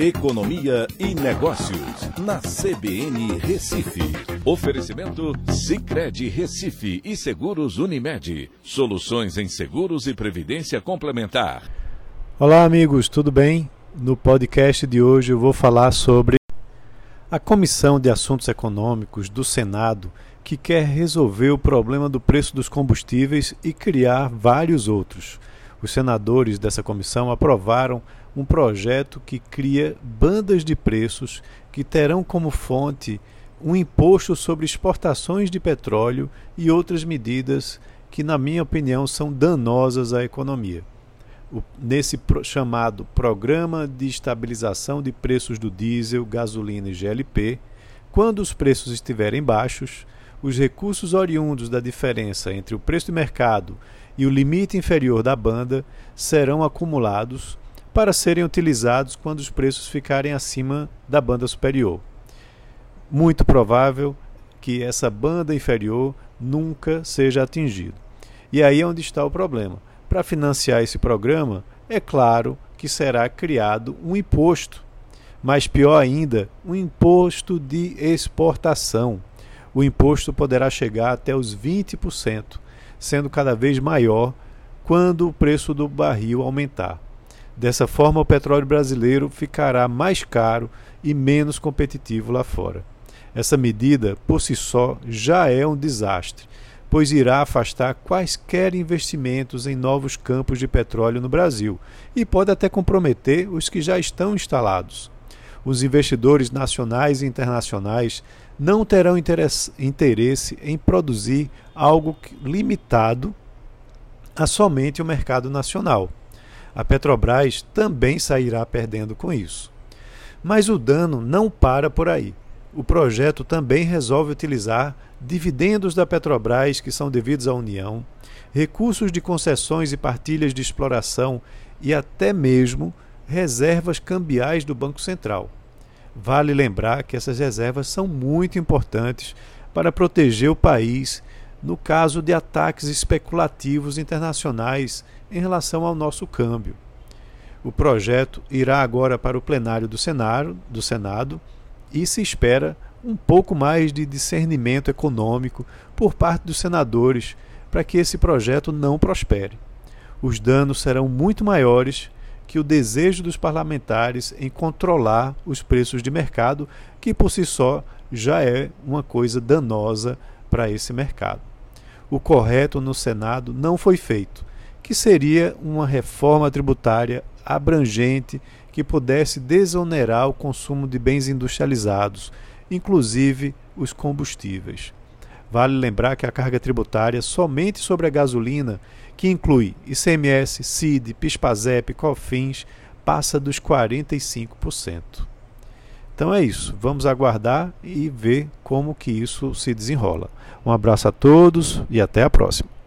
Economia e Negócios, na CBN Recife. Oferecimento Cicred Recife e Seguros Unimed. Soluções em seguros e previdência complementar. Olá, amigos, tudo bem? No podcast de hoje eu vou falar sobre a Comissão de Assuntos Econômicos do Senado que quer resolver o problema do preço dos combustíveis e criar vários outros. Os senadores dessa comissão aprovaram um projeto que cria bandas de preços que terão como fonte um imposto sobre exportações de petróleo e outras medidas que, na minha opinião, são danosas à economia. O, nesse pro, chamado Programa de Estabilização de Preços do Diesel, Gasolina e GLP, quando os preços estiverem baixos, os recursos oriundos da diferença entre o preço de mercado e o limite inferior da banda serão acumulados para serem utilizados quando os preços ficarem acima da banda superior. Muito provável que essa banda inferior nunca seja atingida. E aí é onde está o problema. Para financiar esse programa, é claro que será criado um imposto, mas pior ainda, um imposto de exportação. O imposto poderá chegar até os 20%, sendo cada vez maior quando o preço do barril aumentar. Dessa forma, o petróleo brasileiro ficará mais caro e menos competitivo lá fora. Essa medida, por si só, já é um desastre, pois irá afastar quaisquer investimentos em novos campos de petróleo no Brasil e pode até comprometer os que já estão instalados. Os investidores nacionais e internacionais não terão interesse em produzir algo limitado a somente o mercado nacional a Petrobras também sairá perdendo com isso. Mas o dano não para por aí. O projeto também resolve utilizar dividendos da Petrobras que são devidos à União, recursos de concessões e partilhas de exploração e até mesmo reservas cambiais do Banco Central. Vale lembrar que essas reservas são muito importantes para proteger o país no caso de ataques especulativos internacionais em relação ao nosso câmbio. O projeto irá agora para o plenário do Senado, do Senado e se espera um pouco mais de discernimento econômico por parte dos senadores para que esse projeto não prospere. Os danos serão muito maiores que o desejo dos parlamentares em controlar os preços de mercado, que por si só já é uma coisa danosa para esse mercado. O correto no Senado não foi feito, que seria uma reforma tributária abrangente que pudesse desonerar o consumo de bens industrializados, inclusive os combustíveis. Vale lembrar que a carga tributária somente sobre a gasolina, que inclui ICMS, CID, PIS/PASEP, COFINS, passa dos 45%. Então é isso. Vamos aguardar e ver como que isso se desenrola. Um abraço a todos e até a próxima.